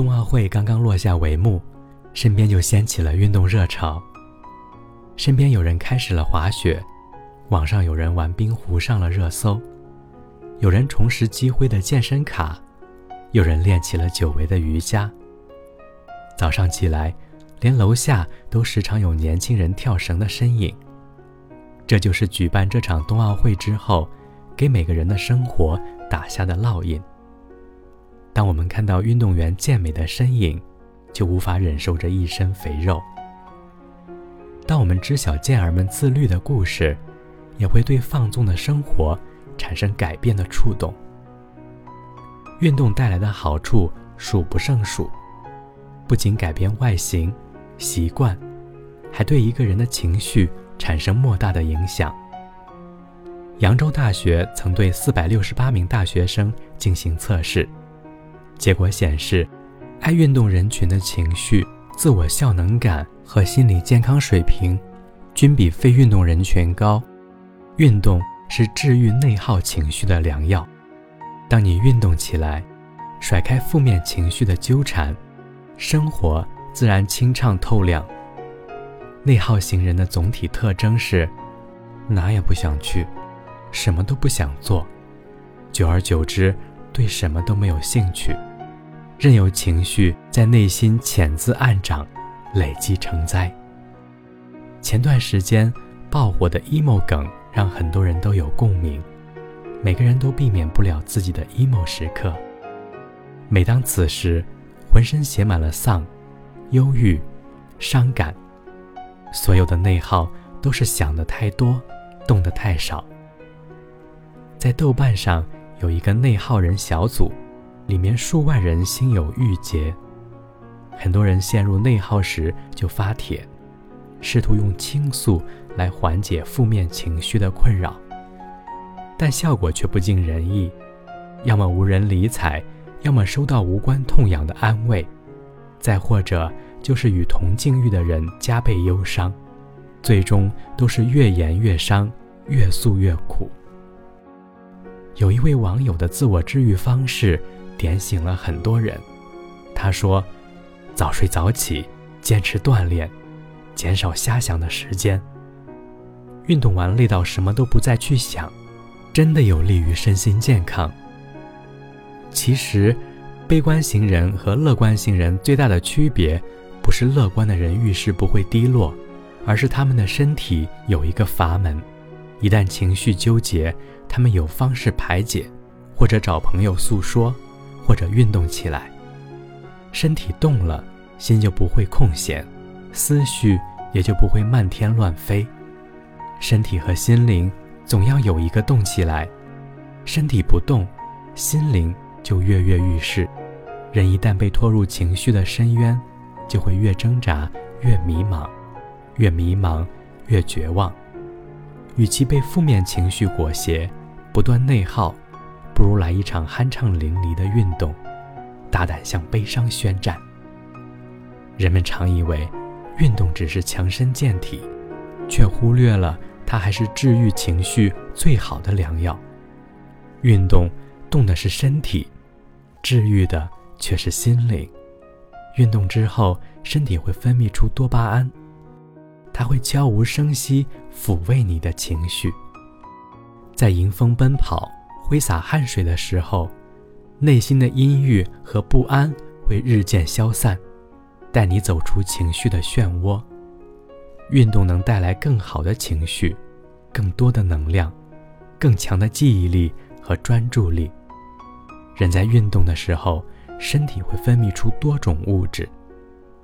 冬奥会刚刚落下帷幕，身边就掀起了运动热潮。身边有人开始了滑雪，网上有人玩冰壶上了热搜，有人重拾积灰的健身卡，有人练起了久违的瑜伽。早上起来，连楼下都时常有年轻人跳绳的身影。这就是举办这场冬奥会之后，给每个人的生活打下的烙印。当我们看到运动员健美的身影，就无法忍受着一身肥肉。当我们知晓健儿们自律的故事，也会对放纵的生活产生改变的触动。运动带来的好处数不胜数。不仅改变外形、习惯，还对一个人的情绪产生莫大的影响。扬州大学曾对四百六十八名大学生进行测试，结果显示，爱运动人群的情绪、自我效能感和心理健康水平，均比非运动人群高。运动是治愈内耗情绪的良药。当你运动起来，甩开负面情绪的纠缠。生活自然清畅透亮。内耗型人的总体特征是，哪也不想去，什么都不想做，久而久之，对什么都没有兴趣，任由情绪在内心潜滋暗长，累积成灾。前段时间爆火的 emo 梗让很多人都有共鸣，每个人都避免不了自己的 emo 时刻。每当此时，浑身写满了丧、忧郁、伤感，所有的内耗都是想的太多，动的太少。在豆瓣上有一个内耗人小组，里面数万人心有郁结，很多人陷入内耗时就发帖，试图用倾诉来缓解负面情绪的困扰，但效果却不尽人意，要么无人理睬。要么收到无关痛痒的安慰，再或者就是与同境遇的人加倍忧伤，最终都是越言越伤，越诉越苦。有一位网友的自我治愈方式点醒了很多人，他说：“早睡早起，坚持锻炼，减少瞎想的时间。运动完累到什么都不再去想，真的有利于身心健康。”其实，悲观型人和乐观型人最大的区别，不是乐观的人遇事不会低落，而是他们的身体有一个阀门，一旦情绪纠结，他们有方式排解，或者找朋友诉说，或者运动起来。身体动了，心就不会空闲，思绪也就不会漫天乱飞。身体和心灵总要有一个动起来，身体不动，心灵。就跃跃欲试，人一旦被拖入情绪的深渊，就会越挣扎越迷茫，越迷茫越绝望。与其被负面情绪裹挟，不断内耗，不如来一场酣畅淋漓的运动，大胆向悲伤宣战。人们常以为运动只是强身健体，却忽略了它还是治愈情绪最好的良药。运动。动的是身体，治愈的却是心灵。运动之后，身体会分泌出多巴胺，它会悄无声息抚慰你的情绪。在迎风奔跑、挥洒汗水的时候，内心的阴郁和不安会日渐消散，带你走出情绪的漩涡。运动能带来更好的情绪，更多的能量，更强的记忆力和专注力。人在运动的时候，身体会分泌出多种物质，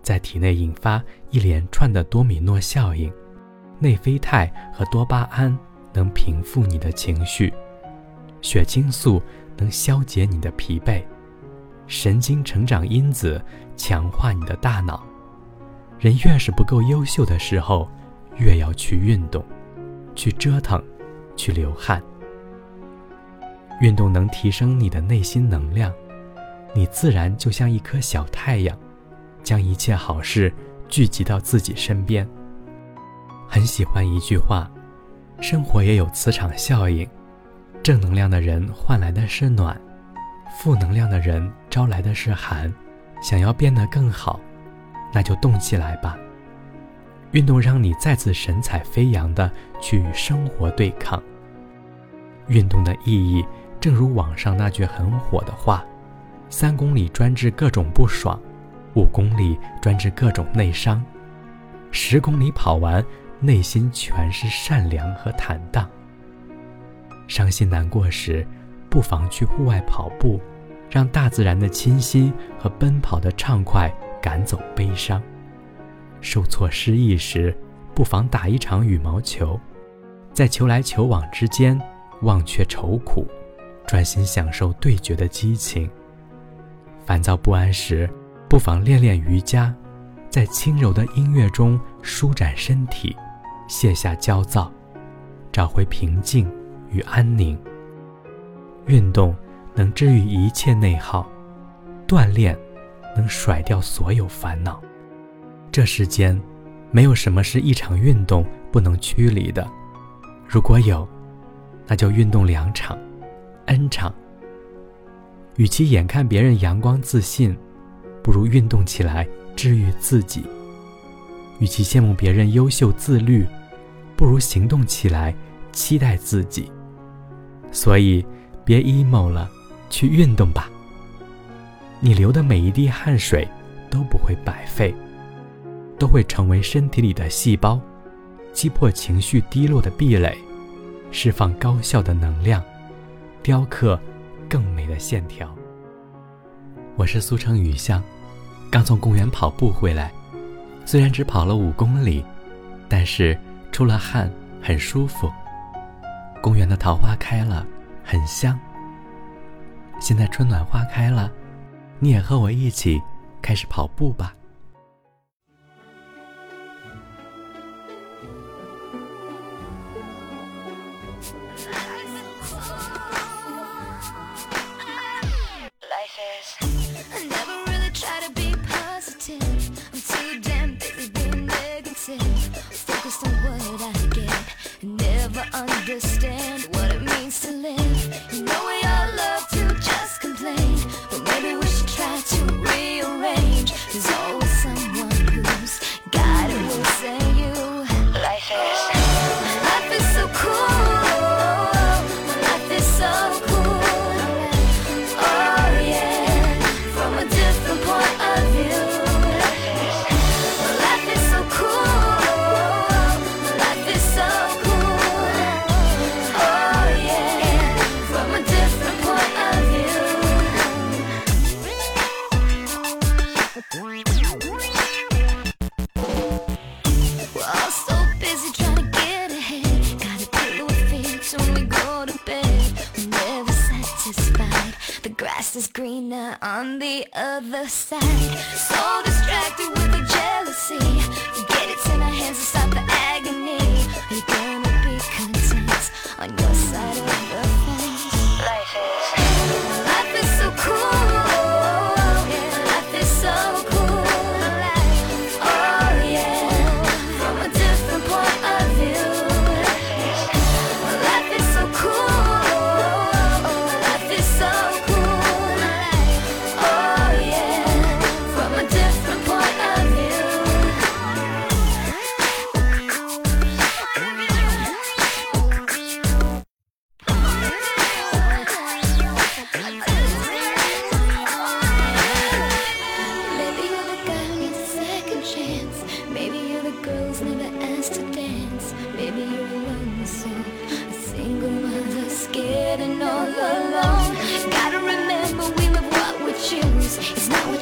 在体内引发一连串的多米诺效应。内啡肽和多巴胺能平复你的情绪，血清素能消解你的疲惫，神经成长因子强化你的大脑。人越是不够优秀的时候，越要去运动，去折腾，去流汗。运动能提升你的内心能量，你自然就像一颗小太阳，将一切好事聚集到自己身边。很喜欢一句话：生活也有磁场效应，正能量的人换来的是暖，负能量的人招来的是寒，想要变得更好，那就动起来吧。运动让你再次神采飞扬的去与生活对抗。运动的意义，正如网上那句很火的话：“三公里专治各种不爽，五公里专治各种内伤，十公里跑完，内心全是善良和坦荡。”伤心难过时，不妨去户外跑步，让大自然的清新和奔跑的畅快赶走悲伤。受挫失意时，不妨打一场羽毛球，在球来球往之间忘却愁苦，专心享受对决的激情。烦躁不安时，不妨练练瑜伽，在轻柔的音乐中舒展身体，卸下焦躁，找回平静与安宁。运动能治愈一切内耗，锻炼能甩掉所有烦恼。这世间，没有什么是一场运动不能驱离的。如果有，那就运动两场、N 场。与其眼看别人阳光自信，不如运动起来治愈自己；与其羡慕别人优秀自律，不如行动起来期待自己。所以，别 emo 了，去运动吧。你流的每一滴汗水都不会白费。都会成为身体里的细胞，击破情绪低落的壁垒，释放高效的能量，雕刻更美的线条。我是苏城雨巷，刚从公园跑步回来，虽然只跑了五公里，但是出了汗，很舒服。公园的桃花开了，很香。现在春暖花开了，你也和我一起开始跑步吧。Understand grass on the other side. So distracted with the jealousy.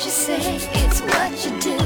you say, it's what you do.